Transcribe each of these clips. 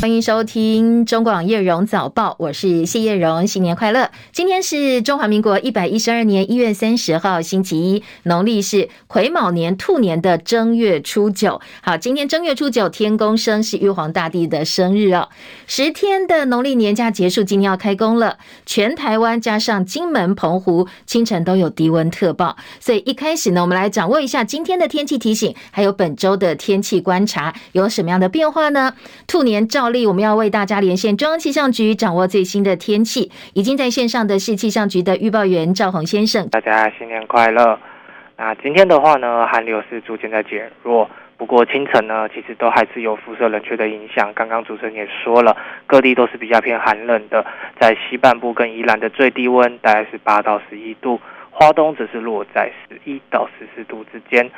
欢迎收听中广叶荣早报，我是谢叶荣，新年快乐！今天是中华民国一百一十二年一月三十号，星期一，农历是癸卯年兔年的正月初九。好，今天正月初九，天公生是玉皇大帝的生日哦。十天的农历年假结束，今天要开工了。全台湾加上金门、澎湖，清晨都有低温特报。所以一开始呢，我们来掌握一下今天的天气提醒，还有本周的天气观察有什么样的变化呢？兔年照我们要为大家连线中央气象局，掌握最新的天气。已经在线上的是气象局的预报员赵宏先生。大家新年快乐！那今天的话呢，寒流是逐渐在减弱，不过清晨呢，其实都还是有辐射冷却的影响。刚刚主持人也说了，各地都是比较偏寒冷的，在西半部跟宜兰的最低温大概是八到十一度，花东则是落在十一到十四度之间，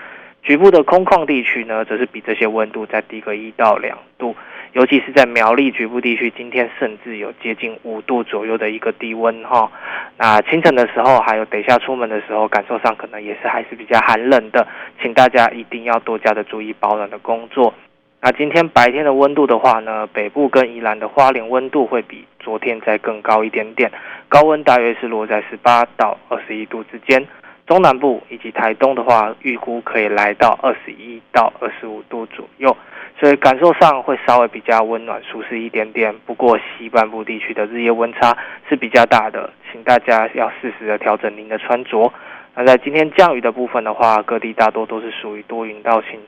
局部的空旷地区呢，则是比这些温度再低个一到两度。尤其是在苗栗局部地区，今天甚至有接近五度左右的一个低温哈。那清晨的时候，还有等一下出门的时候，感受上可能也是还是比较寒冷的，请大家一定要多加的注意保暖的工作。那今天白天的温度的话呢，北部跟宜兰的花莲温度会比昨天再更高一点点，高温大约是落在十八到二十一度之间。中南部以及台东的话，预估可以来到二十一到二十五度左右。所以感受上会稍微比较温暖舒适一点点，不过西半部地区的日夜温差是比较大的，请大家要适时的调整您的穿着。那在今天降雨的部分的话，各地大多都是属于多云到晴，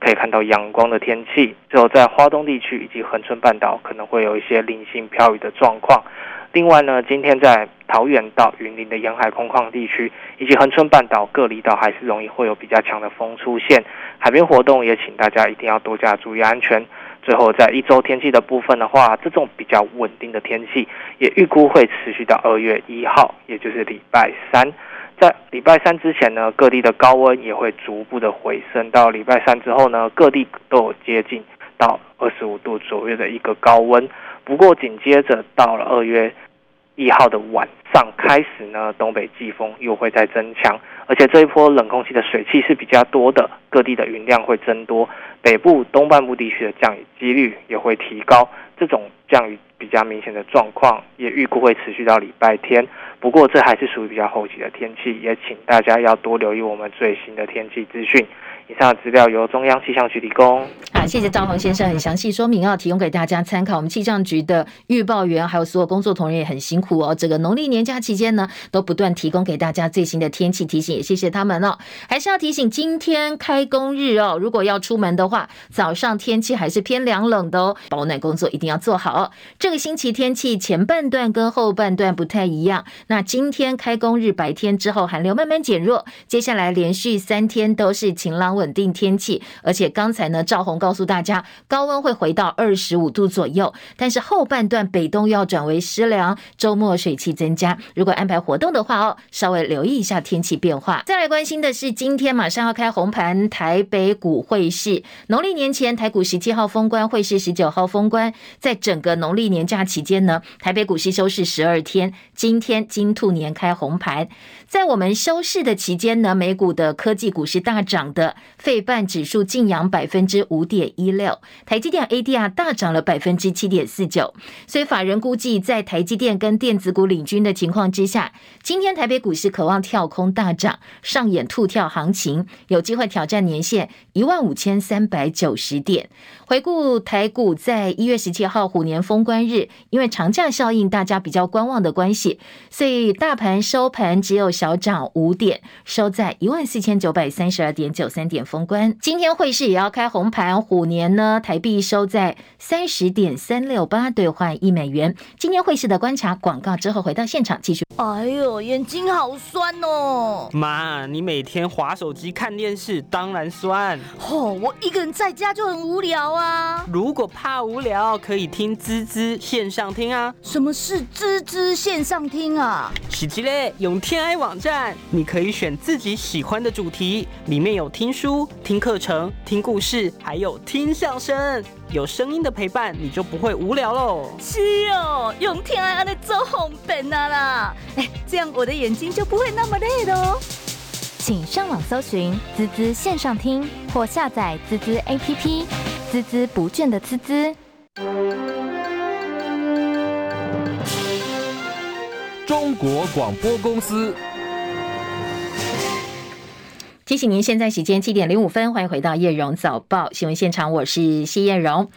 可以看到阳光的天气。只有在花东地区以及恒春半岛可能会有一些零星飘雨的状况。另外呢，今天在桃园到云林的沿海空旷地区，以及恒春半岛各离岛，还是容易会有比较强的风出现。海边活动也请大家一定要多加注意安全。最后，在一周天气的部分的话，这种比较稳定的天气，也预估会持续到二月一号，也就是礼拜三。在礼拜三之前呢，各地的高温也会逐步的回升。到礼拜三之后呢，各地都有接近到二十五度左右的一个高温。不过紧接着到了二月一号的晚上开始呢，东北季风又会再增强，而且这一波冷空气的水汽是比较多的，各地的云量会增多，北部东半部地区的降雨几率也会提高，这种降雨比较明显的状况也预估会持续到礼拜天。不过这还是属于比较后期的天气，也请大家要多留意我们最新的天气资讯。以上的资料由中央气象局提供。好，谢谢赵宏先生很详细说明，哦提供给大家参考。我们气象局的预报员还有所有工作同仁也很辛苦哦。这个农历年假期间呢，都不断提供给大家最新的天气提醒，也谢谢他们哦。还是要提醒，今天开工日哦，如果要出门的话，早上天气还是偏凉冷的哦，保暖工作一定要做好哦。这个星期天气前半段跟后半段不太一样。那今天开工日白天之后，寒流慢慢减弱，接下来连续三天都是晴朗稳定天气，而且刚才呢，赵红告诉大家，高温会回到二十五度左右，但是后半段北东要转为湿凉，周末水汽增加。如果安排活动的话哦，稍微留意一下天气变化。再来关心的是，今天马上要开红盘，台北股会市，农历年前台股十七号封关，会市十九号封关，在整个农历年假期间呢，台北股市休市十二天，今天金兔年开红盘，在我们休市的期间呢，美股的科技股是大涨的，费半指数劲扬百分之五点一六，台积电 ADR 大涨了百分之七点四九。所以法人估计，在台积电跟电子股领军的情况之下，今天台北股市渴望跳空大涨，上演兔跳行情，有机会挑战年线一万五千三百九十点。回顾台股在一月十七号虎年封关日，因为长假效应，大家比较观望的关系，所以大盘收盘只有小涨五点，收在一万四千九百三十二点九三点封关。今天汇市也要开红盘，虎年呢，台币收在三十点三六八兑换一美元。今天汇市的观察广告之后，回到现场继续。哎呦，眼睛好酸哦！妈，你每天划手机看电视，当然酸。哦，我一个人在家就很无聊啊。如果怕无聊，可以听滋滋线上听啊。什么是滋滋线上听啊？喜吉嘞，用天爱网站，你可以选自己喜欢的主题，里面有听书、听课程、听故事，还有听相声。有声音的陪伴，你就不会无聊喽。是哦，用天爱安的做红本啊啦！哎，这样我的眼睛就不会那么累喽。请上网搜寻滋滋线上听，或下载滋滋 APP，滋滋不倦的滋滋。中国广播公司。提醒您，现在时间七点零五分，欢迎回到叶荣早报新闻现场，我是谢艳荣。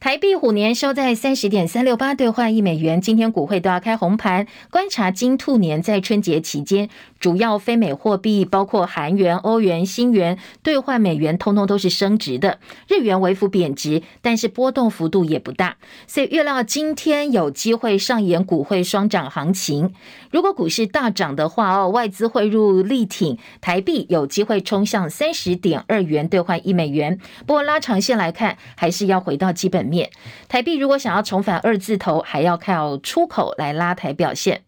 台币虎年收在三十点三六八兑换一美元，今天股汇都要开红盘。观察金兔年在春节期间，主要非美货币包括韩元、欧元、新元兑换美元，通通都是升值的。日元微幅贬值，但是波动幅度也不大，所以预料今天有机会上演股汇双涨行情。如果股市大涨的话哦，外资汇入力挺台币，有机会冲向三十点二元兑换一美元。不过拉长线来看，还是要回到基本面。台币如果想要重返二字头，还要靠出口来拉抬表现。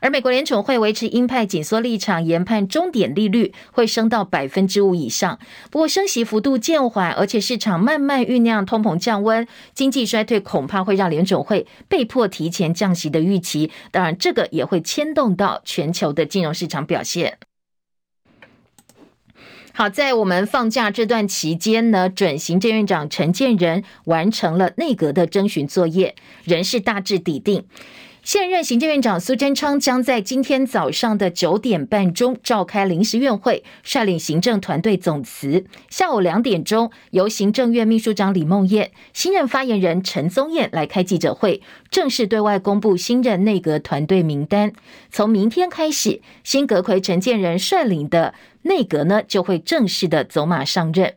而美国联储会维持鹰派紧缩立场，研判终点利率会升到百分之五以上。不过升息幅度渐缓，而且市场慢慢酝酿通膨降温，经济衰退恐怕会让联准会被迫提前降息的预期。当然，这个也会牵动到全球的金融市场表现。好，在我们放假这段期间呢，准行政院长陈建仁完成了内阁的征询作业，人事大致拟定。现任行政院长苏贞昌将在今天早上的九点半钟召开临时院会，率领行政团队总辞。下午两点钟，由行政院秘书长李孟谚、新任发言人陈宗彦来开记者会，正式对外公布新任内阁团队名单。从明天开始，新阁揆陈建仁率领的内阁呢，就会正式的走马上任。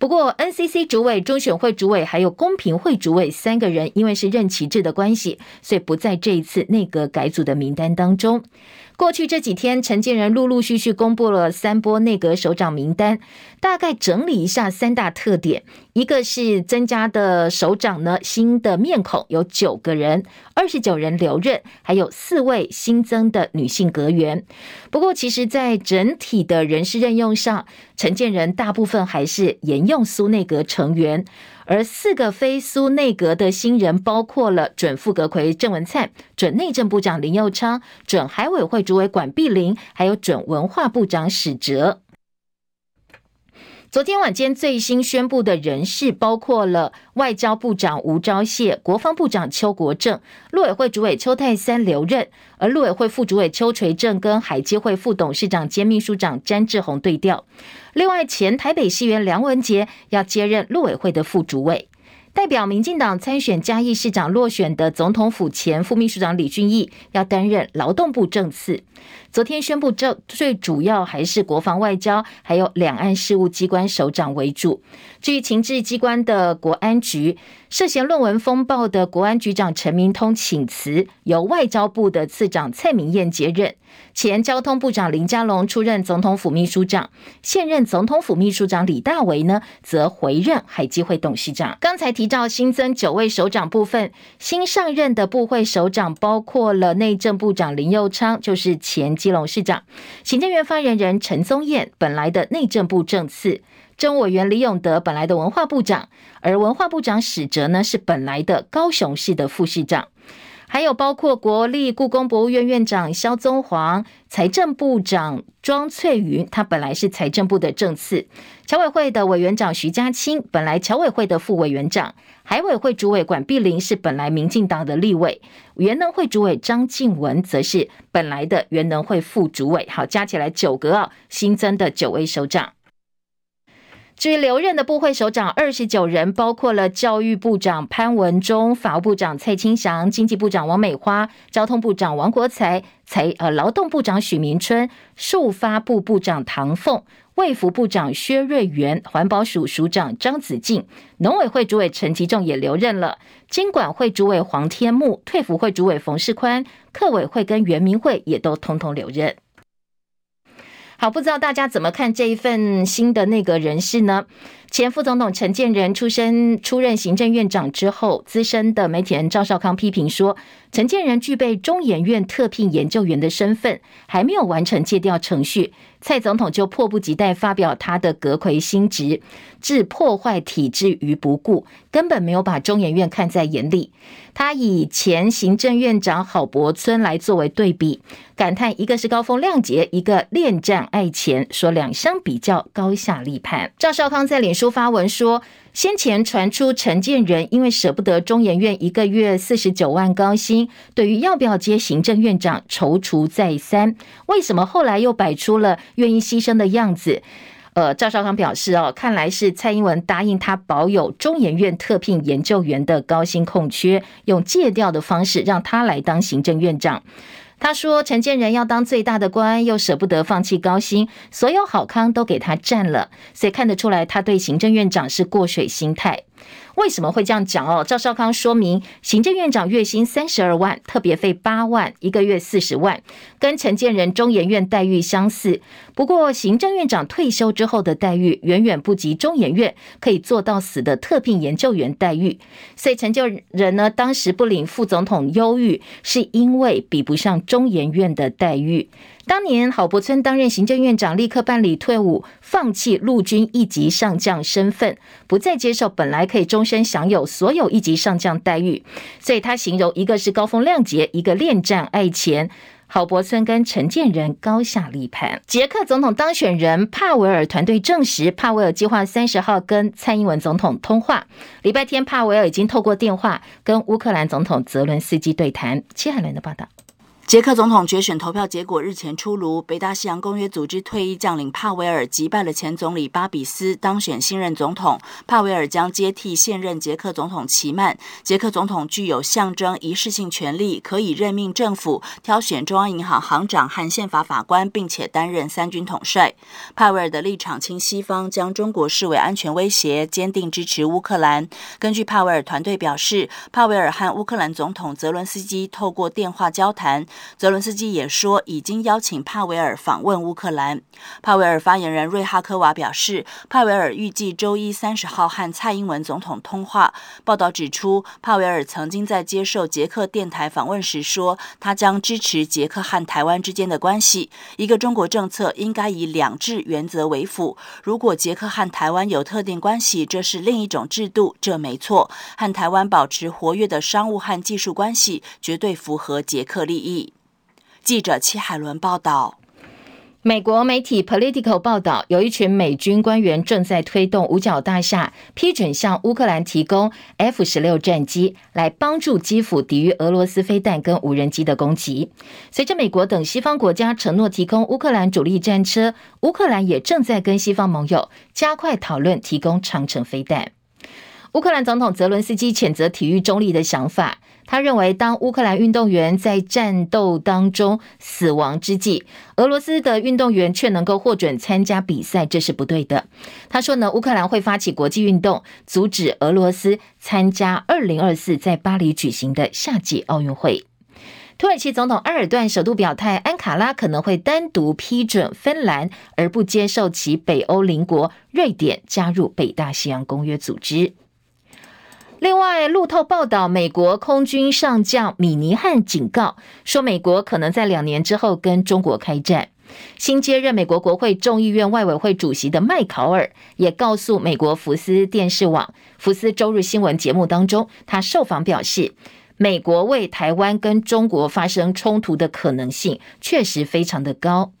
不过，NCC 主委、中选会主委还有公平会主委三个人，因为是任期制的关系，所以不在这一次内阁改组的名单当中。过去这几天，陈建仁陆陆续续公布了三波内阁首长名单，大概整理一下三大特点：一个是增加的首长呢，新的面孔有九个人，二十九人留任，还有四位新增的女性阁员。不过，其实，在整体的人事任用上，陈建仁大部分还是沿用苏内阁成员。而四个非苏内阁的新人，包括了准副阁揆郑文灿、准内政部长林佑昌、准海委会主委管碧林，还有准文化部长史哲。昨天晚间最新宣布的人事，包括了外交部长吴钊燮、国防部长邱国正、陆委会主委邱泰三留任，而陆委会副主委邱垂正跟海基会副董事长兼秘书长詹志宏对调。另外，前台北市议员梁文杰要接任陆委会的副主委。代表民进党参选嘉义市长落选的总统府前副秘书长李俊毅要担任劳动部正次。昨天宣布，这最主要还是国防外交，还有两岸事务机关首长为主。至于情治机关的国安局，涉嫌论文风暴的国安局长陈明通请辞，由外交部的次长蔡明彦接任。前交通部长林佳龙出任总统府秘书长，现任总统府秘书长李大为呢，则回任海基会董事长。刚才提到新增九位首长部分，新上任的部会首长包括了内政部长林佑昌，就是前基隆市长；行政院发言人陈宗彦，本来的内政部政次；政务委员李永德，本来的文化部长；而文化部长史哲呢，是本来的高雄市的副市长。还有包括国立故宫博物院院长萧宗煌、财政部长庄翠云，他本来是财政部的正次；侨委会的委员长徐家清，本来侨委会的副委员长；海委会主委管碧玲是本来民进党的立委；原能会主委张静文则是本来的原能会副主委。好，加起来九个啊，新增的九位首长。至于留任的部会首长二十九人，包括了教育部长潘文忠、法务部长蔡清祥、经济部长王美花、交通部长王国材、财呃劳动部长许明春、数发部部长唐凤、卫福部长薛瑞元、环保署署长张子敬、农委会主委陈吉仲也留任了，经管会主委黄天牧、退辅会主委冯世宽、客委会跟原民会也都通通留任。好，不知道大家怎么看这一份新的那个人事呢？前副总统陈建仁出身出任行政院长之后，资深的媒体人赵少康批评说，陈建仁具备中研院特聘研究员的身份，还没有完成借调程序，蔡总统就迫不及待发表他的阁魁新职，置破坏体制于不顾，根本没有把中研院看在眼里。他以前行政院长郝柏村来作为对比，感叹一个是高风亮节，一个恋战爱钱，说两相比较高下立判。赵少康在脸书书发文说，先前传出陈建仁因为舍不得中研院一个月四十九万高薪，对于要不要接行政院长踌躇再三。为什么后来又摆出了愿意牺牲的样子？呃，赵少康表示哦，看来是蔡英文答应他保有中研院特聘研究员的高薪空缺，用借调的方式让他来当行政院长。他说：“陈建仁要当最大的官，又舍不得放弃高薪，所有好康都给他占了，所以看得出来，他对行政院长是过水心态。”为什么会这样讲哦？赵少康说明，行政院长月薪三十二万，特别费八万，一个月四十万，跟陈建仁中研院待遇相似。不过，行政院长退休之后的待遇远远不及中研院可以做到死的特聘研究员待遇。所以，陈建仁呢，当时不领副总统优遇，是因为比不上中研院的待遇。当年郝柏村担任行政院长，立刻办理退伍，放弃陆军一级上将身份，不再接受本来可以终身享有所有一级上将待遇。所以他形容一个是高风亮节，一个恋战爱钱。郝柏村跟陈建仁高下立判。捷克总统当选人帕维尔团队证实，帕维尔计划三十号跟蔡英文总统通话。礼拜天，帕维尔已经透过电话跟乌克兰总统泽伦斯基对谈。戚海伦的报道。捷克总统决选投票结果日前出炉，北大西洋公约组织退役将领帕维尔击败了前总理巴比斯，当选新任总统。帕维尔将接替现任捷克总统齐曼。捷克总统具有象征仪式性权力，可以任命政府、挑选中央银行行长和宪法法官，并且担任三军统帅。帕维尔的立场亲西方，将中国视为安全威胁，坚定支持乌克兰。根据帕维尔团队表示，帕维尔和乌克兰总统泽伦斯基透过电话交谈。泽伦斯基也说，已经邀请帕维尔访问乌克兰。帕维尔发言人瑞哈科娃表示，帕维尔预计周一三十号和蔡英文总统通话。报道指出，帕维尔曾经在接受捷克电台访问时说，他将支持捷克和台湾之间的关系。一个中国政策应该以两制原则为辅。如果捷克和台湾有特定关系，这是另一种制度，这没错。和台湾保持活跃的商务和技术关系，绝对符合捷克利益。记者戚海伦报道，美国媒体 Politico 报道，有一群美军官员正在推动五角大厦批准向乌克兰提供 F 十六战机，来帮助基辅抵御俄罗斯飞弹跟无人机的攻击。随着美国等西方国家承诺提供乌克兰主力战车，乌克兰也正在跟西方盟友加快讨论提供长城飞弹。乌克兰总统泽伦斯基谴责体育中立的想法。他认为，当乌克兰运动员在战斗当中死亡之际，俄罗斯的运动员却能够获准参加比赛，这是不对的。他说呢，乌克兰会发起国际运动，阻止俄罗斯参加二零二四在巴黎举行的夏季奥运会。土耳其总统埃尔段首度表态，安卡拉可能会单独批准芬兰，而不接受其北欧邻国瑞典加入北大西洋公约组织。另外，路透报道，美国空军上将米尼汉警告说，美国可能在两年之后跟中国开战。新接任美国国会众议院外委会主席的麦考尔也告诉美国福斯电视网福斯周日新闻节目当中，他受访表示，美国为台湾跟中国发生冲突的可能性确实非常的高。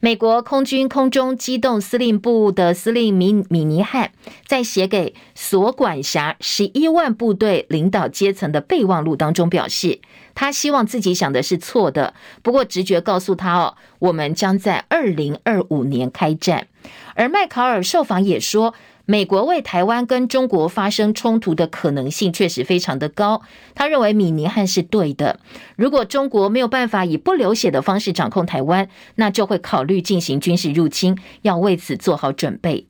美国空军空中机动司令部的司令米米尼汉在写给所管辖十一万部队领导阶层的备忘录当中表示，他希望自己想的是错的，不过直觉告诉他哦，我们将在二零二五年开战。而麦考尔受访也说，美国为台湾跟中国发生冲突的可能性确实非常的高。他认为米尼汉是对的。如果中国没有办法以不流血的方式掌控台湾，那就会考虑进行军事入侵，要为此做好准备。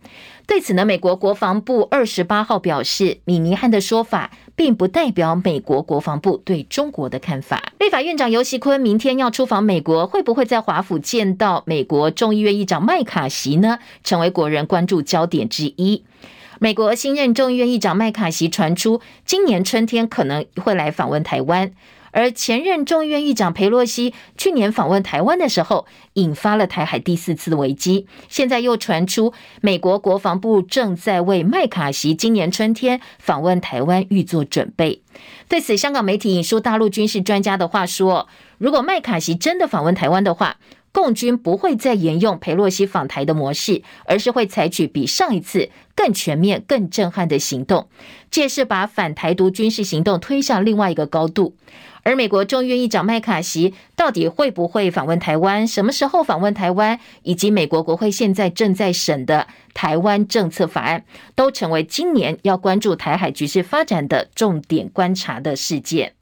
对此呢，美国国防部二十八号表示，米尼汉的说法并不代表美国国防部对中国的看法。立法院长游锡堃明天要出访美国，会不会在华府见到美国众议院议长麦卡锡呢？成为国人关注焦点之一。美国新任众议院议长麦卡锡传出，今年春天可能会来访问台湾。而前任众议院议长裴洛西去年访问台湾的时候，引发了台海第四次的危机。现在又传出，美国国防部正在为麦卡锡今年春天访问台湾预做准备。对此，香港媒体引述大陆军事专家的话说：“如果麦卡锡真的访问台湾的话，”共军不会再沿用裴洛西访台的模式，而是会采取比上一次更全面、更震撼的行动，这也是把反台独军事行动推向另外一个高度。而美国众议院议长麦卡锡到底会不会访问台湾？什么时候访问台湾？以及美国国会现在正在审的台湾政策法案，都成为今年要关注台海局势发展的重点观察的事件。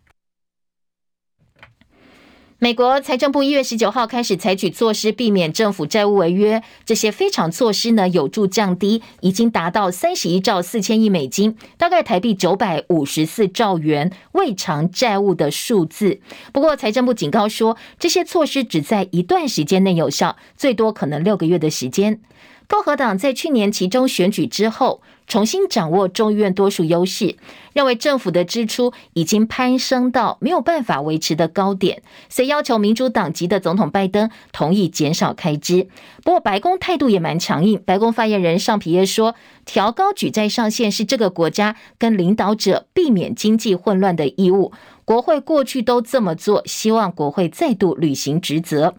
美国财政部一月十九号开始采取措施，避免政府债务违约。这些非常措施呢，有助降低已经达到三十一兆四千亿美金，大概台币九百五十四兆元未偿债务的数字。不过，财政部警告说，这些措施只在一段时间内有效，最多可能六个月的时间。共和党在去年其中选举之后，重新掌握众议院多数优势，认为政府的支出已经攀升到没有办法维持的高点，所以要求民主党籍的总统拜登同意减少开支。不过白宫态度也蛮强硬，白宫发言人尚皮耶说，调高举债上限是这个国家跟领导者避免经济混乱的义务，国会过去都这么做，希望国会再度履行职责。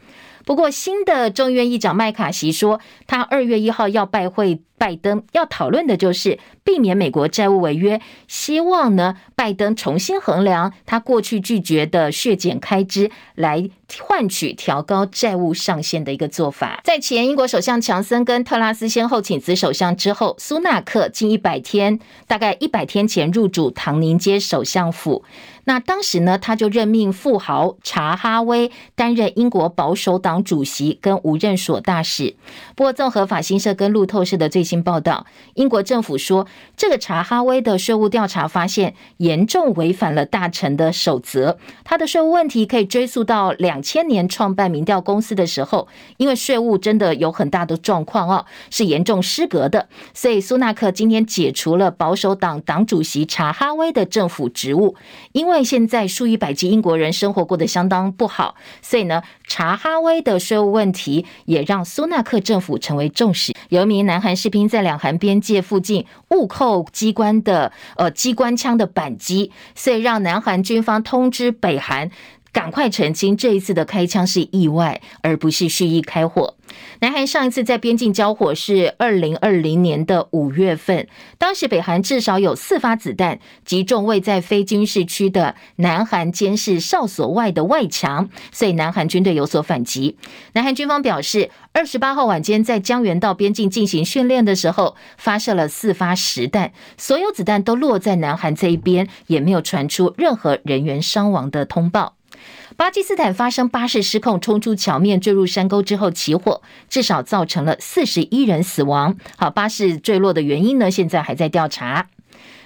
不过，新的众议院议长麦卡锡说，他二月一号要拜会拜登，要讨论的就是避免美国债务违约。希望呢，拜登重新衡量他过去拒绝的削减开支，来换取调高债务上限的一个做法。在前英国首相强森跟特拉斯先后请辞首相之后，苏纳克近一百天，大概一百天前入主唐宁街首相府。那当时呢，他就任命富豪查哈威担任英国保守党主席跟无任所大使。不过，综合法新社跟路透社的最新报道，英国政府说，这个查哈威的税务调查发现严重违反了大臣的守则。他的税务问题可以追溯到两千年创办民调公司的时候，因为税务真的有很大的状况哦，是严重失格的。所以，苏纳克今天解除了保守党党主席查哈威的政府职务，因为。现在数以百计英国人生活过得相当不好，所以呢，查哈威的税务问题也让苏纳克政府成为重视。有一名南韩士兵在两韩边界附近误扣机关的呃机关枪的扳机，所以让南韩军方通知北韩。赶快澄清，这一次的开枪是意外，而不是蓄意开火。南韩上一次在边境交火是二零二零年的五月份，当时北韩至少有四发子弹击中位在非军事区的南韩监视哨所外的外墙，所以南韩军队有所反击。南韩军方表示，二十八号晚间在江原道边境进行训练的时候，发射了四发实弹，所有子弹都落在南韩这一边，也没有传出任何人员伤亡的通报。巴基斯坦发生巴士失控冲出桥面坠入山沟之后起火，至少造成了四十一人死亡。好，巴士坠落的原因呢，现在还在调查。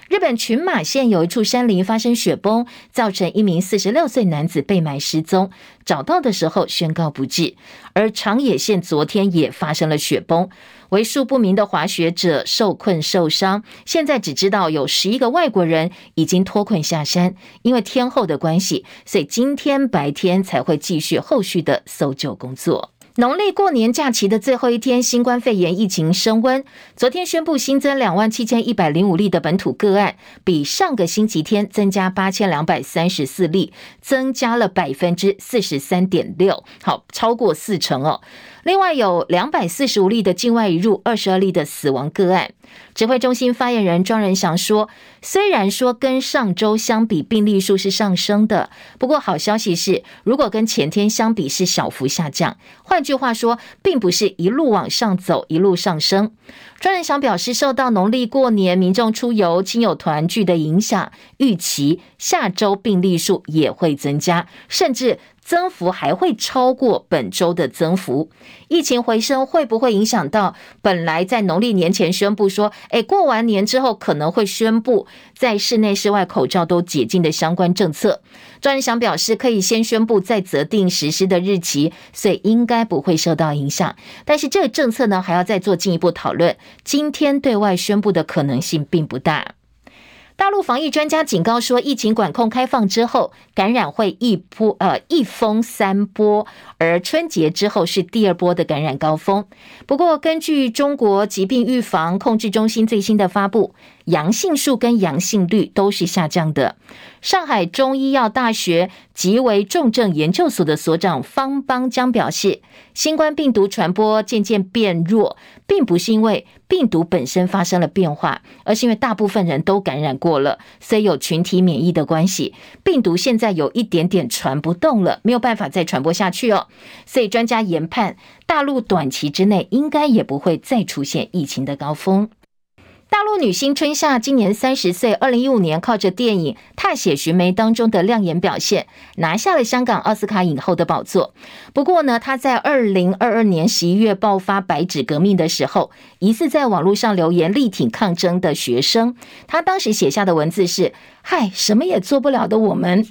日本群马县有一处山林发生雪崩，造成一名四十六岁男子被埋失踪，找到的时候宣告不治。而长野县昨天也发生了雪崩。为数不明的滑雪者受困受伤，现在只知道有十一个外国人已经脱困下山。因为天候的关系，所以今天白天才会继续后续的搜救工作。农历过年假期的最后一天，新冠肺炎疫情升温。昨天宣布新增两万七千一百零五例的本土个案，比上个星期天增加八千两百三十四例，增加了百分之四十三点六，好，超过四成哦。另外有两百四十五例的境外移入，二十二例的死亡个案。指挥中心发言人庄人祥说，虽然说跟上周相比病例数是上升的，不过好消息是，如果跟前天相比是小幅下降。换句话说，并不是一路往上走，一路上升。庄人祥表示，受到农历过年民众出游、亲友团聚的影响，预期下周病例数也会增加，甚至。增幅还会超过本周的增幅。疫情回升会不会影响到本来在农历年前宣布说，哎，过完年之后可能会宣布在室内、室外口罩都解禁的相关政策？庄人祥表示，可以先宣布再择定实施的日期，所以应该不会受到影响。但是这个政策呢，还要再做进一步讨论。今天对外宣布的可能性并不大。大陆防疫专家警告说，疫情管控开放之后，感染会一波呃一峰三波，而春节之后是第二波的感染高峰。不过，根据中国疾病预防控制中心最新的发布，阳性数跟阳性率都是下降的。上海中医药大学急危重症研究所的所长方邦江表示，新冠病毒传播渐渐变弱，并不是因为病毒本身发生了变化，而是因为大部分人都感染过了，所以有群体免疫的关系。病毒现在有一点点传不动了，没有办法再传播下去哦。所以专家研判，大陆短期之内应该也不会再出现疫情的高峰。大陆女星春夏今年三十岁，二零一五年靠着电影《踏雪寻梅》当中的亮眼表现，拿下了香港奥斯卡影后的宝座。不过呢，她在二零二二年十一月爆发白纸革命的时候，疑似在网络上留言力挺抗争的学生。她当时写下的文字是：“嗨，什么也做不了的我们。”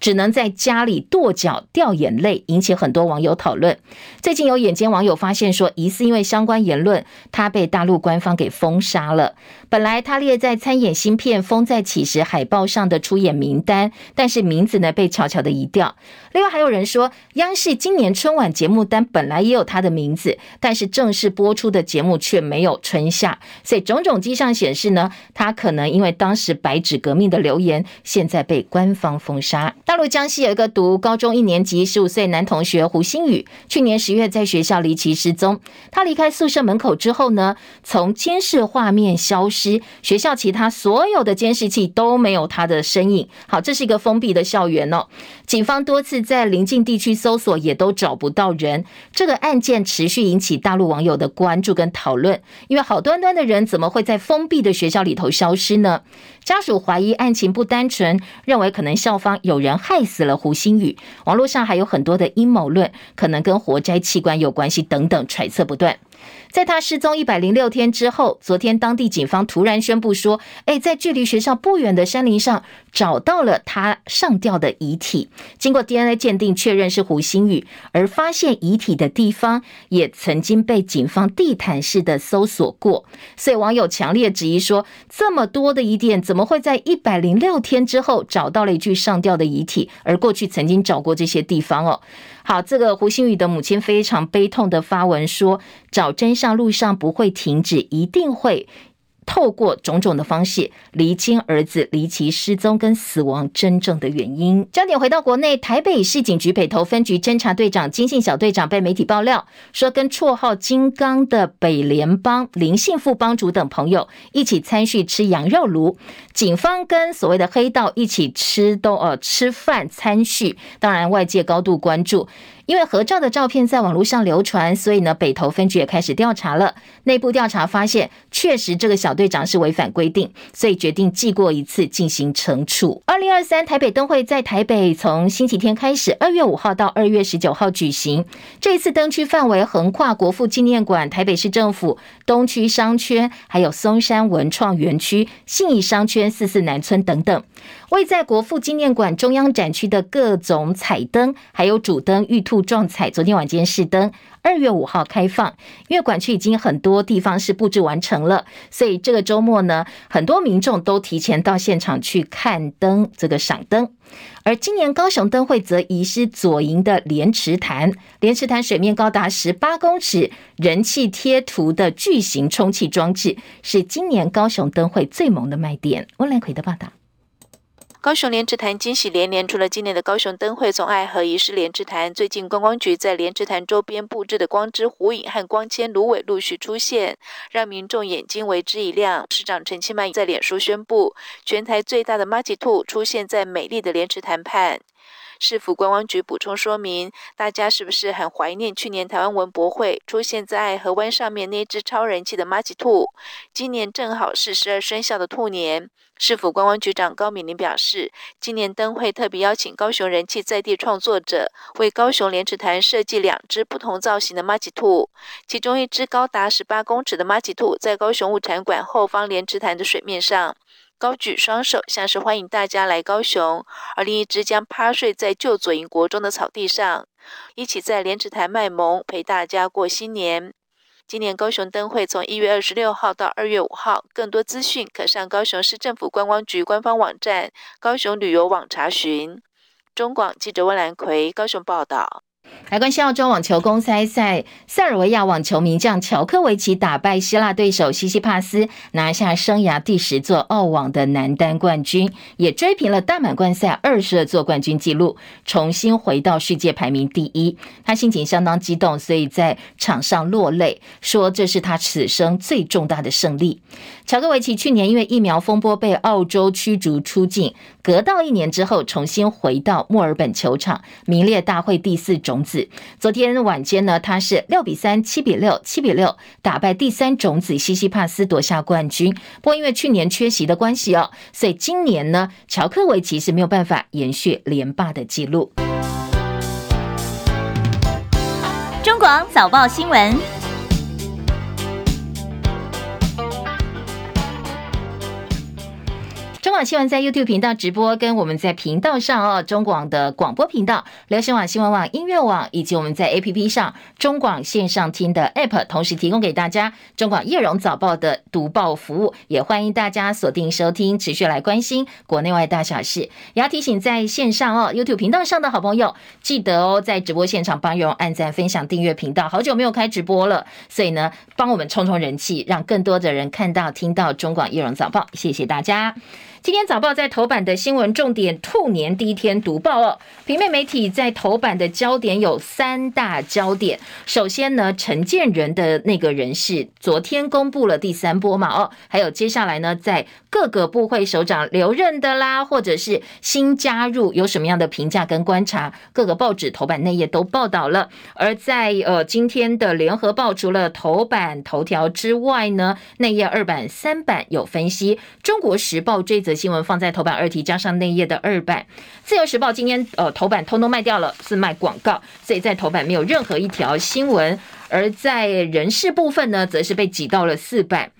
只能在家里跺脚掉眼泪，引起很多网友讨论。最近有眼尖网友发现说，疑似因为相关言论，他被大陆官方给封杀了。本来他列在参演新片《风再起时》海报上的出演名单，但是名字呢被悄悄的移掉。另外还有人说，央视今年春晚节目单本来也有他的名字，但是正式播出的节目却没有春夏。所以种种迹象显示呢，他可能因为当时白纸革命的留言，现在被官方封杀。大陆江西有一个读高中一年级十五岁男同学胡星宇，去年十月在学校离奇失踪。他离开宿舍门口之后呢，从监视画面消失，学校其他所有的监视器都没有他的身影。好，这是一个封闭的校园哦。警方多次在邻近地区搜索，也都找不到人。这个案件持续引起大陆网友的关注跟讨论，因为好端端的人怎么会在封闭的学校里头消失呢？家属怀疑案情不单纯，认为可能校方有人。害死了胡星宇，网络上还有很多的阴谋论，可能跟活摘器官有关系等等揣测不断。在他失踪一百零六天之后，昨天当地警方突然宣布说：“诶，在距离学校不远的山林上找到了他上吊的遗体，经过 DNA 鉴定确认是胡星宇，而发现遗体的地方也曾经被警方地毯式的搜索过。所以网友强烈质疑说：这么多的疑点，怎么会在一百零六天之后找到了一具上吊的遗体？而过去曾经找过这些地方哦。”好，这个胡星宇的母亲非常悲痛的发文说：“找真相路上不会停止，一定会。”透过种种的方式厘清儿子离奇失踪跟死亡真正的原因。焦点回到国内，台北市警局北投分局侦查队长金姓小队长被媒体爆料说，跟绰号“金刚”的北联帮林姓副帮主等朋友一起参叙吃羊肉炉。警方跟所谓的黑道一起吃都呃吃饭参叙，当然外界高度关注。因为合照的照片在网络上流传，所以呢，北投分局也开始调查了。内部调查发现，确实这个小队长是违反规定，所以决定记过一次进行惩处。二零二三台北灯会在台北从星期天开始，二月五号到二月十九号举行。这次灯区范围横跨国父纪念馆、台北市政府东区商圈，还有松山文创园区、信义商圈、四四南村等等。位在国父纪念馆中央展区的各种彩灯，还有主灯玉兔撞彩，昨天晚间试灯，二月五号开放。因为馆区已经很多地方是布置完成了，所以这个周末呢，很多民众都提前到现场去看灯，这个赏灯。而今年高雄灯会则移师左营的莲池潭，莲池潭水面高达十八公尺，人气贴图的巨型充气装置，是今年高雄灯会最萌的卖点。温兰奎的报道。高雄莲池潭惊喜连连，除了今年的高雄灯会从爱河移师莲池潭，最近观光局在莲池潭周边布置的光之湖影和光纤芦苇陆续出现，让民众眼睛为之一亮。市长陈其迈在脸书宣布，全台最大的玛吉兔出现在美丽的莲池潭畔。市府观光局补充说明，大家是不是很怀念去年台湾文博会出现在河湾上面那只超人气的玛吉兔？今年正好是十二生肖的兔年。市府观光局长高敏玲表示，今年灯会特别邀请高雄人气在地创作者，为高雄莲池潭设计两只不同造型的玛吉兔，其中一只高达十八公尺的玛吉兔在高雄物产馆后方莲池潭的水面上高举双手，像是欢迎大家来高雄；而另一只将趴睡在旧左营国中的草地上，一起在莲池潭卖萌，陪大家过新年。今年高雄灯会从一月二十六号到二月五号，更多资讯可上高雄市政府观光局官方网站、高雄旅游网查询。中广记者温兰奎高雄报道。来关心澳洲网球公开赛，塞尔维亚网球名将乔科维奇打败希腊对手西西帕斯，拿下生涯第十座澳网的男单冠军，也追平了大满贯赛二十座冠军纪录，重新回到世界排名第一。他心情相当激动，所以在场上落泪，说这是他此生最重大的胜利。乔科维奇去年因为疫苗风波被澳洲驱逐出境，隔到一年之后重新回到墨尔本球场，名列大会第四种子。昨天晚间呢，他是六比三、七比六、七比六打败第三种子西西帕斯夺下冠军。不过因为去年缺席的关系哦，所以今年呢，乔科维奇是没有办法延续连霸的记录。中广早报新闻。中广新闻在 YouTube 频道直播，跟我们在频道上哦，中广的广播频道、流行网、新闻网、音乐网，以及我们在 APP 上中广线上听的 App，同时提供给大家中广叶榕早报的读报服务，也欢迎大家锁定收听，持续来关心国内外大小事。也要提醒在线上哦，YouTube 频道上的好朋友，记得哦，在直播现场帮叶榕按赞、分享、订阅频道。好久没有开直播了，所以呢，帮我们冲冲人气，让更多的人看到、听到中广叶榕早报。谢谢大家。今天早报在头版的新闻重点，兔年第一天读报哦。平面媒体在头版的焦点有三大焦点。首先呢，陈建仁的那个人事昨天公布了第三波嘛哦，还有接下来呢，在各个部会首长留任的啦，或者是新加入，有什么样的评价跟观察？各个报纸头版内页都报道了。而在呃今天的联合报，除了头版头条之外呢，内页二版、三版有分析。中国时报这则。新闻放在头版二题，加上内页的二版。自由时报今天呃头版通通卖掉了，是卖广告，所以在头版没有任何一条新闻。而在人事部分呢，则是被挤到了四版。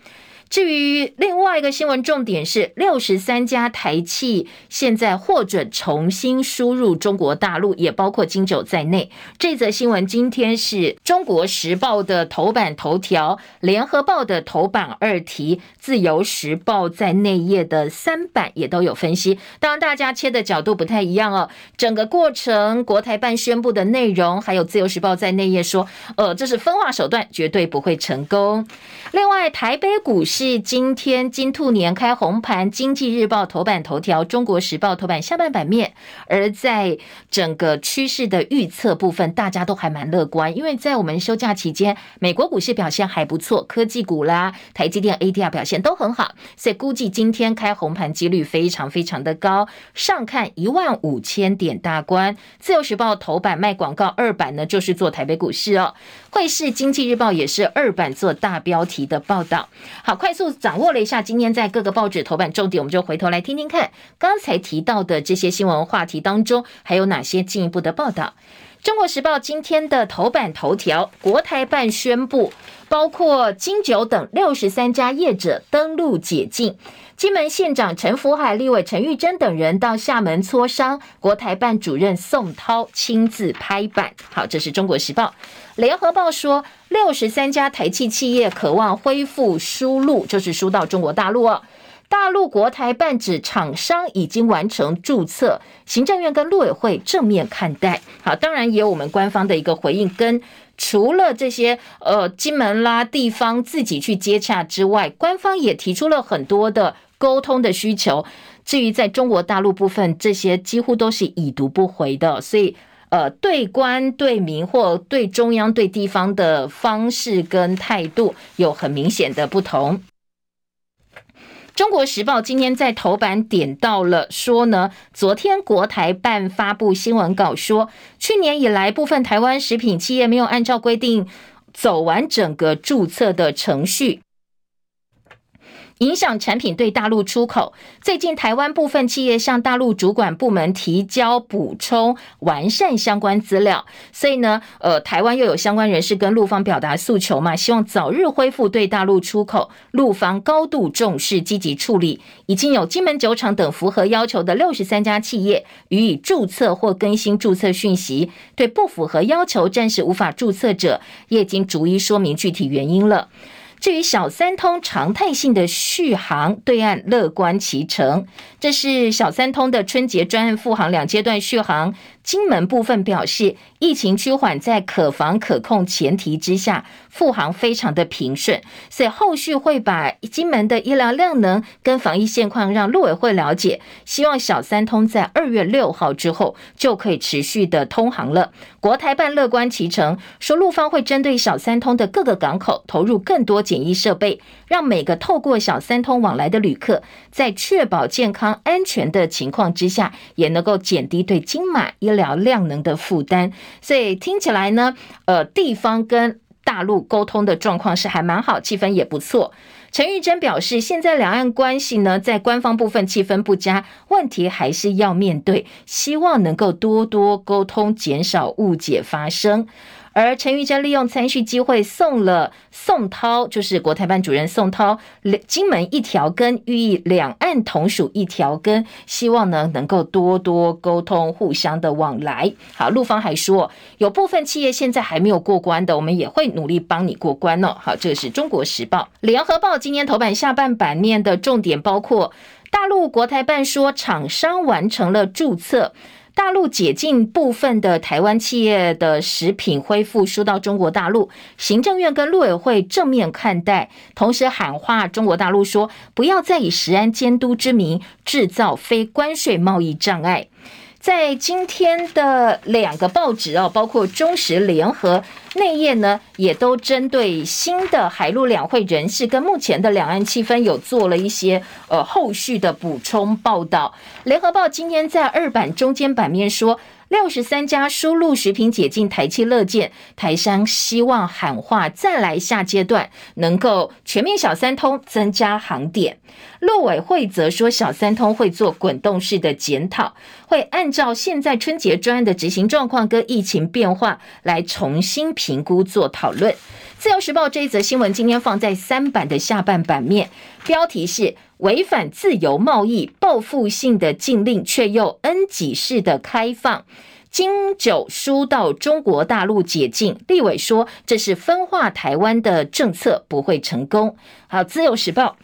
至于另外一个新闻重点是，六十三家台企现在获准重新输入中国大陆，也包括金九在内。这则新闻今天是中国时报的头版头条，联合报的头版二题，自由时报在内页的三版也都有分析。当然，大家切的角度不太一样哦。整个过程，国台办宣布的内容，还有自由时报在内页说，呃，这是分化手段，绝对不会成功。另外，台北股市。是今天金兔年开红盘，经济日报头版头条，中国时报头版下半版面。而在整个趋势的预测部分，大家都还蛮乐观，因为在我们休假期间，美国股市表现还不错，科技股啦、台积电 ADR 表现都很好，所以估计今天开红盘几率非常非常的高，上看一万五千点大关。自由时报头版卖广告，二版呢就是做台北股市哦。汇市经济日报也是二版做大标题的报道。好，快快速掌握了一下今天在各个报纸头版重点，我们就回头来听听看刚才提到的这些新闻话题当中还有哪些进一步的报道。中国时报今天的头版头条，国台办宣布，包括金九等六十三家业者登陆解禁。金门县长陈福海、立委陈玉珍等人到厦门磋商，国台办主任宋涛亲自拍板。好，这是中国时报。联合报说，六十三家台企企业渴望恢复输入，就是输到中国大陆哦。大陆国台办指厂商已经完成注册，行政院跟陆委会正面看待。好，当然也有我们官方的一个回应，跟除了这些呃金门啦地方自己去接洽之外，官方也提出了很多的。沟通的需求，至于在中国大陆部分，这些几乎都是已读不回的，所以呃，对官对民或对中央对地方的方式跟态度有很明显的不同。中国时报今天在头版点到了说呢，昨天国台办发布新闻稿说，去年以来部分台湾食品企业没有按照规定走完整个注册的程序。影响产品对大陆出口。最近，台湾部分企业向大陆主管部门提交补充完善相关资料，所以呢，呃，台湾又有相关人士跟陆方表达诉求嘛，希望早日恢复对大陆出口。陆方高度重视，积极处理。已经有金门酒厂等符合要求的六十三家企业予以注册或更新注册讯息，对不符合要求、暂时无法注册者，也已经逐一说明具体原因了。至于小三通常态性的续航，对岸乐观其成。这是小三通的春节专案复航两阶段续航，金门部分表示，疫情趋缓，在可防可控前提之下，复航非常的平顺，所以后续会把金门的医疗量能跟防疫现况让陆委会了解，希望小三通在二月六号之后就可以持续的通航了。国台办乐观其成，说陆方会针对小三通的各个港口投入更多检疫设备，让每个透过小三通往来的旅客，在确保健康安全的情况之下，也能够减低对金马医了量能的负担，所以听起来呢，呃，地方跟大陆沟通的状况是还蛮好，气氛也不错。陈玉珍表示，现在两岸关系呢，在官方部分气氛不佳，问题还是要面对，希望能够多多沟通，减少误解发生。而陈玉珍利用参叙机会送了宋涛，就是国台办主任宋涛，金门一条根，寓意两岸同属一条根，希望呢能够多多沟通，互相的往来。好，陆方还说，有部分企业现在还没有过关的，我们也会努力帮你过关哦。好，这是中国时报、联合报今天头版下半版面的重点，包括大陆国台办说厂商完成了注册。大陆解禁部分的台湾企业的食品恢复输到中国大陆，行政院跟陆委会正面看待，同时喊话中国大陆说，不要再以食安监督之名制造非关税贸易障碍。在今天的两个报纸哦，包括中时联合内页呢，也都针对新的海陆两会人士跟目前的两岸气氛有做了一些呃后续的补充报道。联合报今天在二版中间版面说。六十三家输入食品解禁，台企乐见，台商希望喊话再来下阶段，能够全面小三通，增加航点。陆委会则说，小三通会做滚动式的检讨，会按照现在春节专案的执行状况跟疫情变化来重新评估做讨论。自由时报这一则新闻今天放在三版的下半版面，标题是。违反自由贸易报复性的禁令，却又 N 几式的开放，金九输到中国大陆解禁，立委说这是分化台湾的政策不会成功。好，自由时报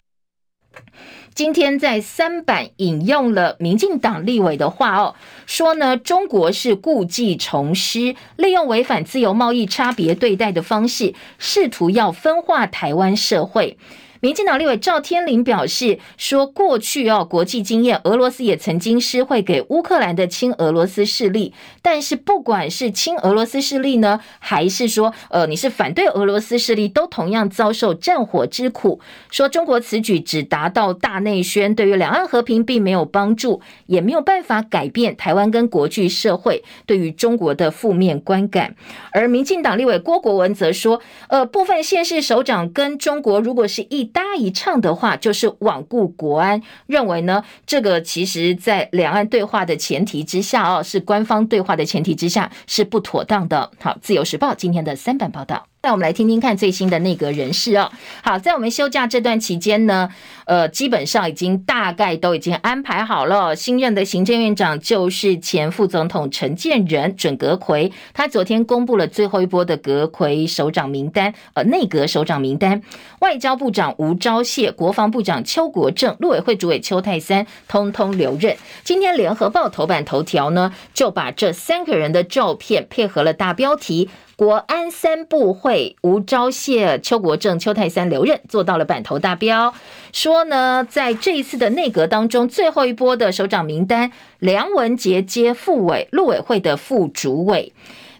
今天在三版引用了民进党立委的话哦，说呢，中国是故技重施，利用违反自由贸易差别对待的方式，试图要分化台湾社会。民进党立委赵天麟表示说，过去哦，国际经验，俄罗斯也曾经施惠给乌克兰的亲俄罗斯势力，但是不管是亲俄罗斯势力呢，还是说呃你是反对俄罗斯势力，都同样遭受战火之苦。说中国此举只达到大内宣，对于两岸和平并没有帮助，也没有办法改变台湾跟国际社会对于中国的负面观感。而民进党立委郭国文则说，呃，部分县市首长跟中国如果是一搭一唱的话，就是罔顾国安，认为呢，这个其实在两岸对话的前提之下哦，是官方对话的前提之下是不妥当的。好，自由时报今天的三版报道。那我们来听听看最新的内阁人事哦。好，在我们休假这段期间呢，呃，基本上已经大概都已经安排好了。新任的行政院长就是前副总统陈建仁准阁揆，他昨天公布了最后一波的阁揆首长名单，呃，内阁首长名单，外交部长吴钊燮、国防部长邱国正、陆委会主委邱泰三，通通留任。今天联合报头版头条呢，就把这三个人的照片配合了大标题。国安三部会，吴钊燮、邱国正、邱泰三留任，做到了版头大标。说呢，在这一次的内阁当中，最后一波的首长名单，梁文杰接副委，陆委会的副主委。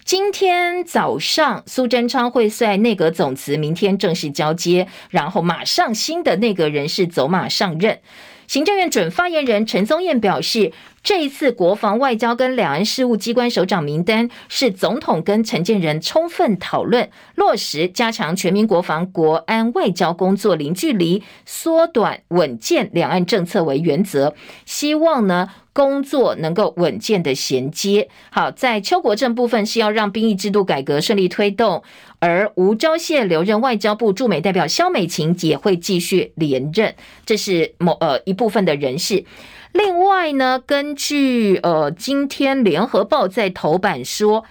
今天早上，苏贞昌会率内阁总辞，明天正式交接，然后马上新的内阁人士走马上任。行政院准发言人陈宗彦表示，这一次国防外交跟两岸事务机关首长名单是总统跟陈建仁充分讨论，落实加强全民国防、国安、外交工作零距离、缩短稳健两岸政策为原则，希望呢。工作能够稳健的衔接。好，在邱国正部分是要让兵役制度改革顺利推动，而吴钊燮留任外交部驻美代表，萧美琴也会继续连任。这是某呃一部分的人士。另外呢，根据呃今天联合报在头版说，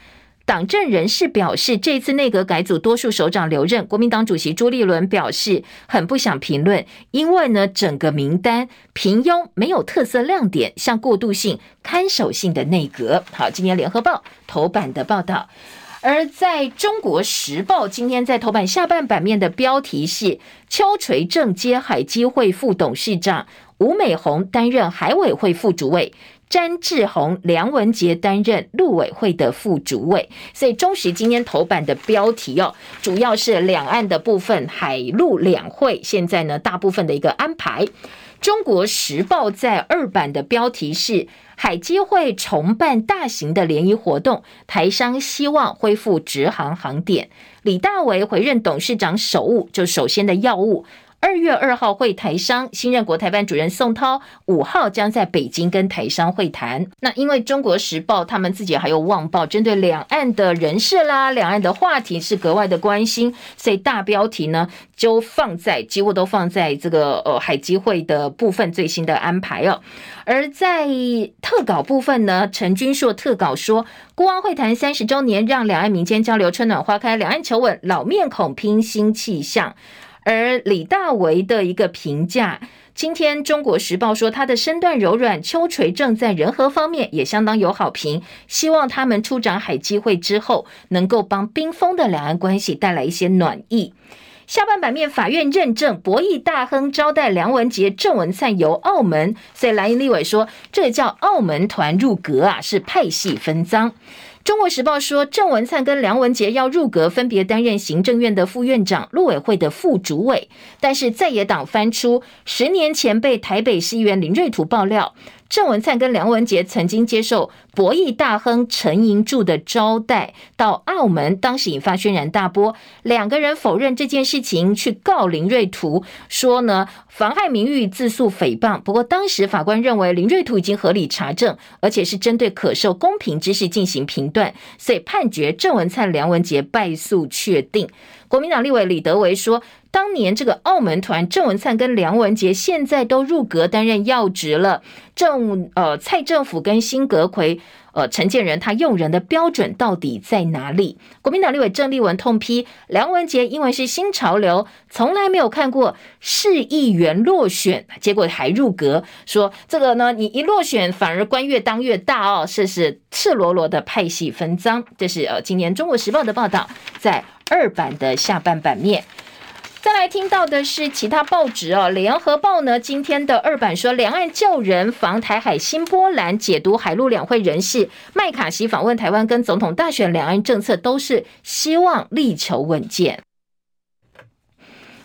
党政人士表示，这次内阁改组多数首长留任，国民党主席朱立伦表示很不想评论，因为呢整个名单平庸，没有特色亮点，像过渡性、看守性的内阁。好，今天联合报头版的报道。而在中国时报今天在头版下半版面的标题是邱垂正接海基会副董事长，吴美红担任海委会副主委，詹志宏、梁文杰担任陆委会的副主委。所以中时今天头版的标题哦，主要是两岸的部分，海陆两会现在呢大部分的一个安排。中国时报在二版的标题是。海基会重办大型的联谊活动，台商希望恢复直航航点。李大为回任董事长首务，就首先的要务。二月二号会台商，新任国台办主任宋涛五号将在北京跟台商会谈。那因为中国时报他们自己还有旺报，针对两岸的人事啦、两岸的话题是格外的关心，所以大标题呢就放在几乎都放在这个呃海基会的部分最新的安排哦。而在特稿部分呢，陈君硕特稿说，国王会谈三十周年，让两岸民间交流春暖花开，两岸求稳，老面孔拼新气象。而李大为的一个评价，今天《中国时报》说他的身段柔软，邱垂正在人和方面也相当有好评，希望他们出掌海基会之后，能够帮冰封的两岸关系带来一些暖意。下半版面，法院认证博弈大亨招待梁文杰、郑文灿游澳门，所以蓝营立委说这叫澳门团入阁啊，是派系分赃。中国时报说，郑文灿跟梁文杰要入阁，分别担任行政院的副院长、陆委会的副主委。但是在野党翻出十年前被台北市议员林瑞图爆料。郑文灿跟梁文杰曾经接受博弈大亨陈银柱的招待到澳门，当时引发轩然大波。两个人否认这件事情，去告林瑞图说呢，妨害名誉、自诉诽谤。不过当时法官认为林瑞图已经合理查证，而且是针对可受公平之事进行评断，所以判决郑文灿、梁文杰败诉确定。国民党立委李德维说，当年这个澳门团郑文灿跟梁文杰现在都入阁担任要职了。政呃蔡政府跟新阁揆呃陈建仁他用人的标准到底在哪里？国民党立委郑丽文痛批梁文杰因为是新潮流，从来没有看过市议员落选，结果还入阁，说这个呢，你一落选反而官越当越大哦，这是赤裸裸的派系分赃。这是呃今年中国时报的报道，在。二版的下半版面，再来听到的是其他报纸哦。联合报呢，今天的二版说，两岸救人防台海新波兰，解读海陆两会人士麦卡锡访问台湾跟总统大选，两岸政策都是希望力求稳健。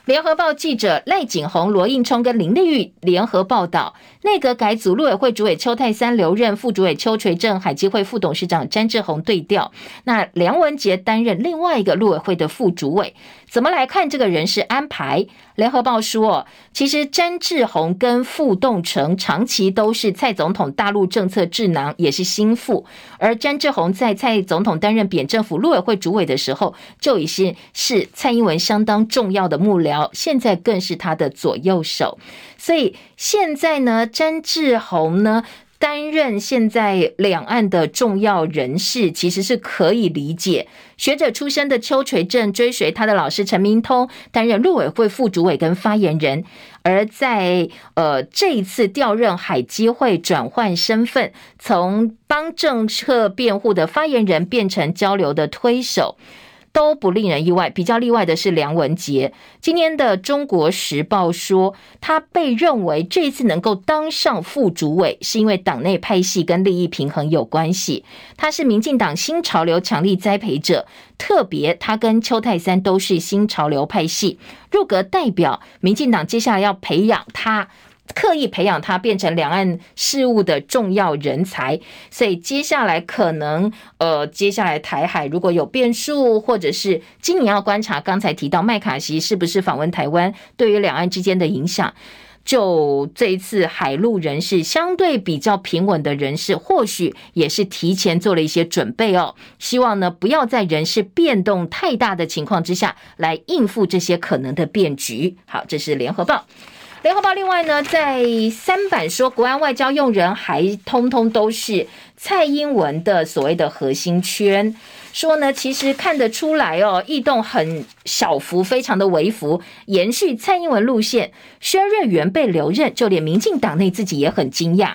联合报记者赖景红、罗应聪跟林丽玉联合报道，内阁改组，陆委会主委邱太三留任，副主委邱垂正、海基会副董事长詹志宏对调，那梁文杰担任另外一个陆委会的副主委。怎么来看这个人事安排？联合报说，其实詹志宏跟傅栋成长期都是蔡总统大陆政策智囊，也是心腹。而詹志宏在蔡总统担任扁政府陆委会主委的时候，就已经是蔡英文相当重要的幕僚，现在更是他的左右手。所以现在呢，詹志宏呢，担任现在两岸的重要人士，其实是可以理解。学者出身的邱垂正追随他的老师陈明通担任陆委会副主委跟发言人，而在呃这一次调任海基会转换身份，从帮政策辩护的发言人变成交流的推手。都不令人意外，比较例外的是梁文杰。今天的《中国时报》说，他被认为这次能够当上副主委，是因为党内派系跟利益平衡有关系。他是民进党新潮流强力栽培者，特别他跟邱泰三都是新潮流派系入阁，代表民进党接下来要培养他。刻意培养他变成两岸事务的重要人才，所以接下来可能呃，接下来台海如果有变数，或者是今年要观察刚才提到麦卡锡是不是访问台湾，对于两岸之间的影响。就这一次海陆人士相对比较平稳的人士，或许也是提前做了一些准备哦。希望呢，不要在人事变动太大的情况之下来应付这些可能的变局。好，这是联合报。联合报另外呢，在三版说，国安外交用人还通通都是蔡英文的所谓的核心圈。说呢，其实看得出来哦，异动很小幅，非常的微幅，延续蔡英文路线。薛瑞元被留任，就连民进党内自己也很惊讶，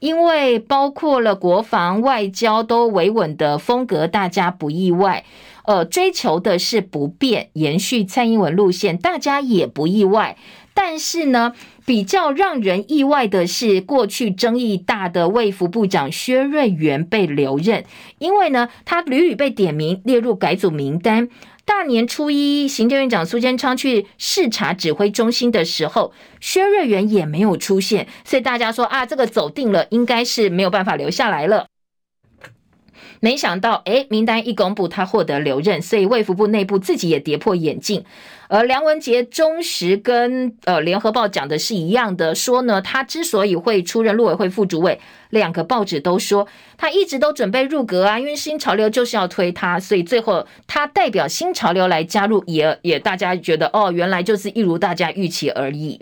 因为包括了国防、外交都维稳的风格，大家不意外。呃，追求的是不变，延续蔡英文路线，大家也不意外。但是呢，比较让人意外的是，过去争议大的卫福部长薛瑞元被留任，因为呢，他屡屡被点名列入改组名单。大年初一，行政院长苏贞昌去视察指挥中心的时候，薛瑞元也没有出现，所以大家说啊，这个走定了，应该是没有办法留下来了。没想到，诶，名单一公布，他获得留任，所以卫福部内部自己也跌破眼镜。而梁文杰忠实跟呃联合报讲的是一样的，说呢，他之所以会出任陆委会副主委，两个报纸都说他一直都准备入阁啊，因为新潮流就是要推他，所以最后他代表新潮流来加入，也也大家觉得哦，原来就是一如大家预期而已。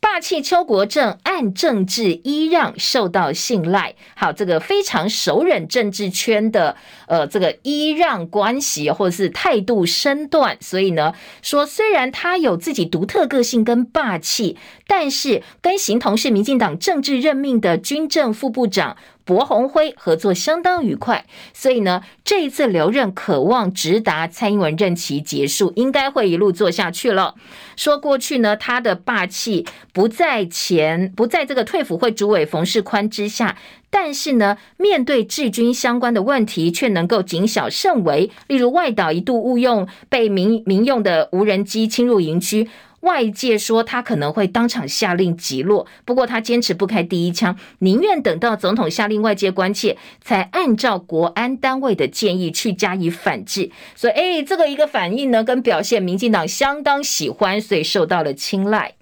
霸气邱国正按政治依让受到信赖，好，这个非常熟稔政治圈的呃这个依让关系或者是态度身段，所以呢说虽然他有自己独特个性跟霸气，但是跟形同是民进党政治任命的军政副部长。薄鸿辉合作相当愉快，所以呢，这一次留任渴望直达蔡英文任期结束，应该会一路做下去了。说过去呢，他的霸气不在前，不在这个退辅会主委冯世宽之下，但是呢，面对治军相关的问题，却能够谨小慎微。例如外岛一度误用被民民用的无人机侵入营区。外界说他可能会当场下令击落，不过他坚持不开第一枪，宁愿等到总统下令外界关切，才按照国安单位的建议去加以反制。所以，哎，这个一个反应呢，跟表现，民进党相当喜欢，所以受到了青睐。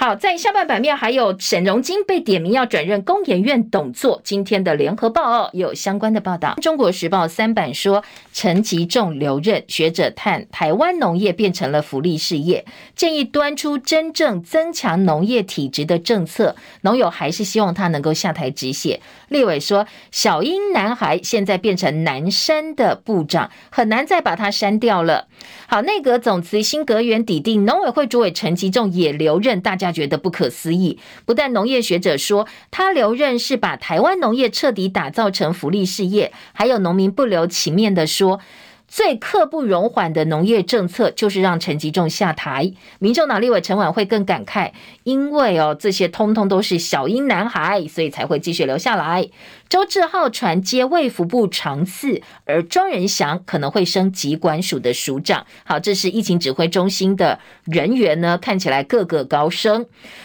好，在下半版面还有沈荣金被点名要转任工研院董座。今天的联合报哦有相关的报道。中国时报三版说陈吉仲留任，学者叹台湾农业变成了福利事业，建议端出真正增强农业体质的政策。农友还是希望他能够下台止血。立委说小英男孩现在变成南山的部长，很难再把他删掉了。好，内阁总辞新阁员抵定，农委会主委陈吉仲也留任，大家他觉得不可思议。不但农业学者说他留任是把台湾农业彻底打造成福利事业，还有农民不留情面的说。最刻不容缓的农业政策，就是让陈吉仲下台。民众党立委陈婉慧更感慨，因为哦，这些通通都是小英男孩，所以才会继续留下来。周志浩传接卫福部长赐，而庄人祥可能会升疾管署的署长。好，这是疫情指挥中心的人员呢，看起来个个高升。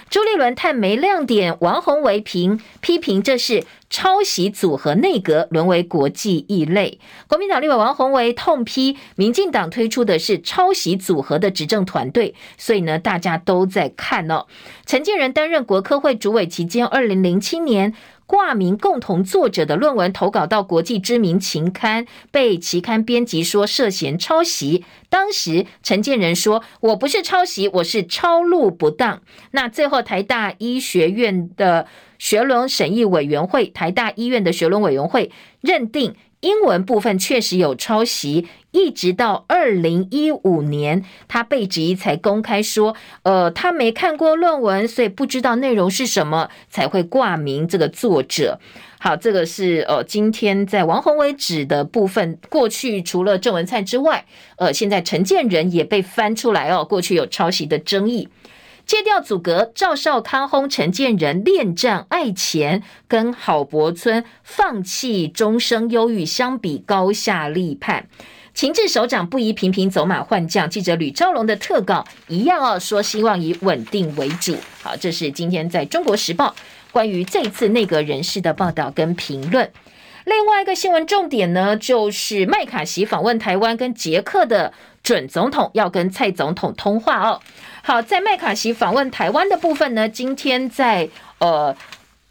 朱立伦探没亮点，王鸿维评批评这是抄袭组合内阁，沦为国际异类。国民党立委王鸿维痛批民进党推出的是抄袭组合的执政团队，所以呢，大家都在看哦。陈建仁担任国科会主委期间，二零零七年。挂名共同作者的论文投稿到国际知名期刊，被期刊编辑说涉嫌抄袭。当时陈建仁说：“我不是抄袭，我是抄录不当。”那最后台大医学院的学伦审议委员会，台大医院的学伦委员会认定。英文部分确实有抄袭，一直到二零一五年，他被质疑才公开说，呃，他没看过论文，所以不知道内容是什么，才会挂名这个作者。好，这个是呃，今天在王宏维指的部分，过去除了郑文灿之外，呃，现在陈建仁也被翻出来哦，过去有抄袭的争议。借调阻隔，赵少康轰陈建仁恋战爱钱，跟郝柏村放弃终生忧郁相比高下立判。情治首长不宜频频走马换将，记者吕昭龙的特稿一样哦，说希望以稳定为主。好，这是今天在中国时报关于这次内阁人事的报道跟评论。另外一个新闻重点呢，就是麦卡锡访问台湾跟捷克的准总统要跟蔡总统通话哦。好，在麦卡锡访问台湾的部分呢，今天在呃《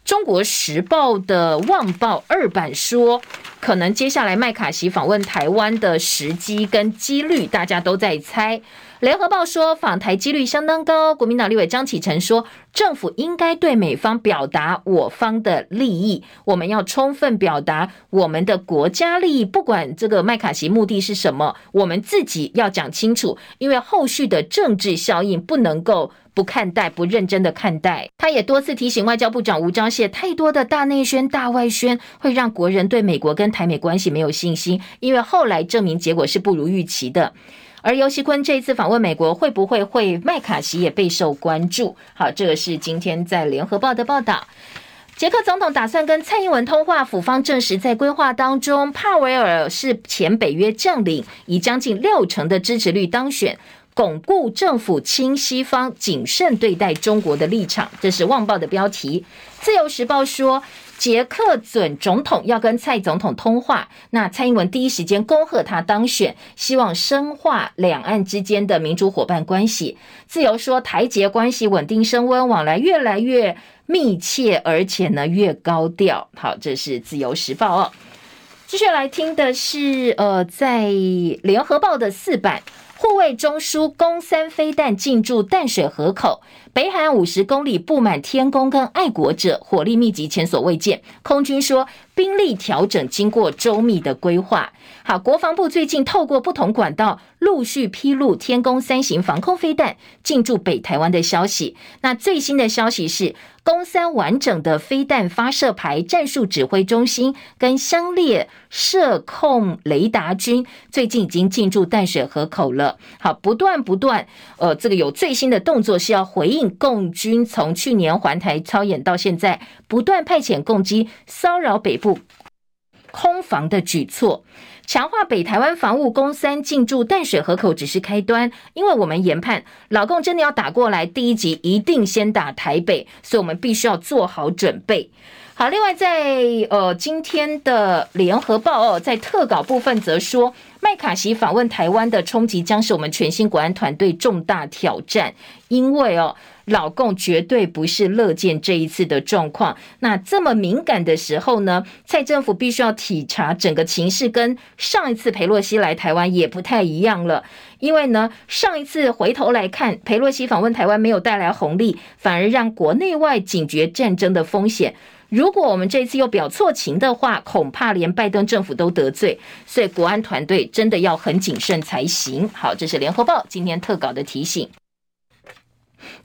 中国时报》的《旺报》二版说，可能接下来麦卡锡访问台湾的时机跟几率，大家都在猜。联合报说访台几率相当高。国民党立委张启臣说，政府应该对美方表达我方的利益，我们要充分表达我们的国家利益。不管这个麦卡锡目的是什么，我们自己要讲清楚，因为后续的政治效应不能够不看待、不认真的看待。他也多次提醒外交部长吴钊燮，太多的大内宣、大外宣会让国人对美国跟台美关系没有信心，因为后来证明结果是不如预期的。而游锡堃这一次访问美国，会不会会麦卡锡也备受关注？好，这个是今天在联合报的报道。捷克总统打算跟蔡英文通话，府方证实在规划当中，帕维尔是前北约将领，以将近六成的支持率当选，巩固政府亲西方、谨慎对待中国的立场。这是《旺报》的标题。自由时报说。捷克准总统要跟蔡总统通话，那蔡英文第一时间恭贺他当选，希望深化两岸之间的民主伙伴关系。自由说，台捷关系稳定升温，往来越来越密切，而且呢越高调。好，这是自由时报哦。继续来听的是，呃，在联合报的四版。护卫中枢攻三飞弹进驻淡水河口，北海岸五十公里布满天弓跟爱国者，火力密集，前所未见。空军说，兵力调整经过周密的规划。好，国防部最近透过不同管道陆续披露天弓三型防空飞弹进驻北台湾的消息。那最新的消息是，攻三完整的飞弹发射排战术指挥中心跟相列射控雷达军最近已经进驻淡水河口了。好，不断不断，呃，这个有最新的动作是要回应共军从去年环台操演到现在不断派遣共机骚扰北部空防的举措。强化北台湾防务，弓三进驻淡水河口只是开端，因为我们研判老共真的要打过来，第一集一定先打台北，所以我们必须要做好准备。好，另外在呃今天的联合报哦，在特稿部分则说，麦卡锡访问台湾的冲击将是我们全新国安团队重大挑战，因为哦。老共绝对不是乐见这一次的状况。那这么敏感的时候呢，蔡政府必须要体察整个情势，跟上一次裴洛西来台湾也不太一样了。因为呢，上一次回头来看，裴洛西访问台湾没有带来红利，反而让国内外警觉战争的风险。如果我们这次又表错情的话，恐怕连拜登政府都得罪。所以国安团队真的要很谨慎才行。好，这是联合报今天特稿的提醒。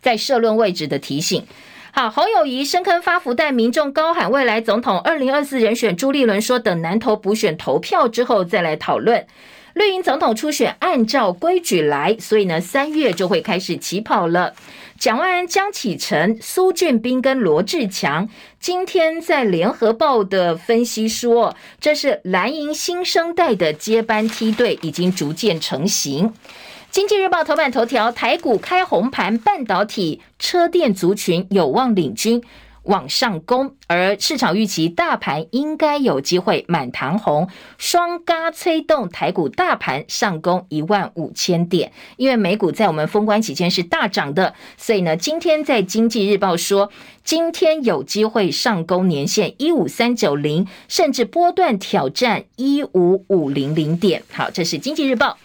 在社论位置的提醒，好，侯友谊深坑发福袋，民众高喊未来总统二零二四人选。朱立伦说，等南投补选投票之后再来讨论。绿营总统初选按照规矩来，所以呢，三月就会开始起跑了。蒋万安、江启臣、苏俊斌跟罗志强今天在联合报的分析说，这是蓝营新生代的接班梯队已经逐渐成型。经济日报头版头条：台股开红盘，半导体、车电族群有望领军往上攻，而市场预期大盘应该有机会满堂红，双嘎催动台股大盘上攻一万五千点。因为美股在我们封关期间是大涨的，所以呢，今天在经济日报说，今天有机会上攻年线一五三九零，甚至波段挑战一五五零零点。好，这是经济日报。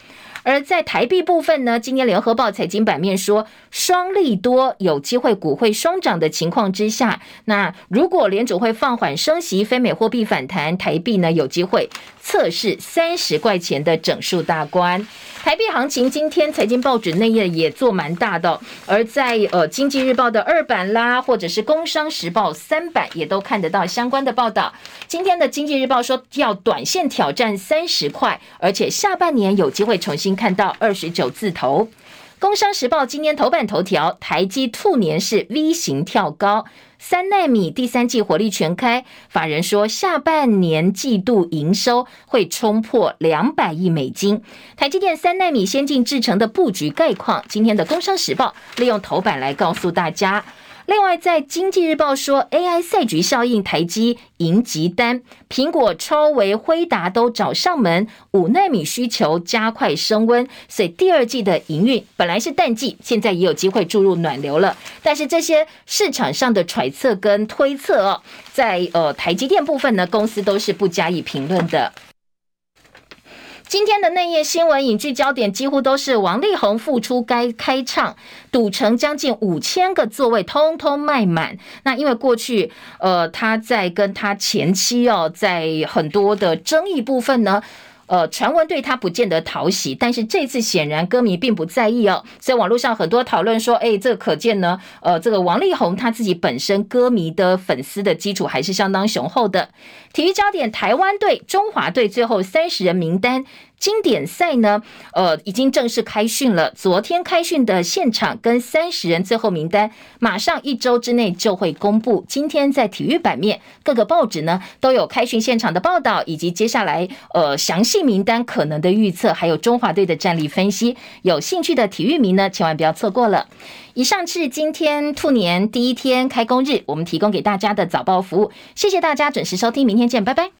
而在台币部分呢，今天联合报财经版面说，双利多有机会股会双涨的情况之下，那如果联储会放缓升息，非美货币反弹，台币呢有机会测试三十块钱的整数大关。台币行情今天财经报纸内页也做蛮大的，而在呃经济日报的二版啦，或者是工商时报三版也都看得到相关的报道。今天的经济日报说要短线挑战三十块，而且下半年有机会重新看到二十九字头。工商时报今天头版头条，台积兔年是 V 型跳高。三奈米第三季火力全开，法人说下半年季度营收会冲破两百亿美金。台积电三纳米先进制程的布局概况，今天的工商时报利用头版来告诉大家。另外，在经济日报说，AI 赛局效应，台积赢急单，苹果、超微、辉达都找上门，五奈米需求加快升温，所以第二季的营运本来是淡季，现在也有机会注入暖流了。但是这些市场上的揣测跟推测哦，在呃台积电部分呢，公司都是不加以评论的。今天的内页新闻影剧焦点几乎都是王力宏复出该开唱，赌城将近五千个座位通通卖满。那因为过去呃他在跟他前妻哦，在很多的争议部分呢。呃，传闻对他不见得讨喜，但是这次显然歌迷并不在意哦，所以网络上很多讨论说，哎，这可见呢，呃，这个王力宏他自己本身歌迷的粉丝的基础还是相当雄厚的。体育焦点，台湾队、中华队最后三十人名单。经典赛呢，呃，已经正式开训了。昨天开训的现场跟三十人最后名单，马上一周之内就会公布。今天在体育版面，各个报纸呢都有开训现场的报道，以及接下来呃详细名单可能的预测，还有中华队的战力分析。有兴趣的体育迷呢，千万不要错过了。以上是今天兔年第一天开工日，我们提供给大家的早报服务。谢谢大家准时收听，明天见，拜拜。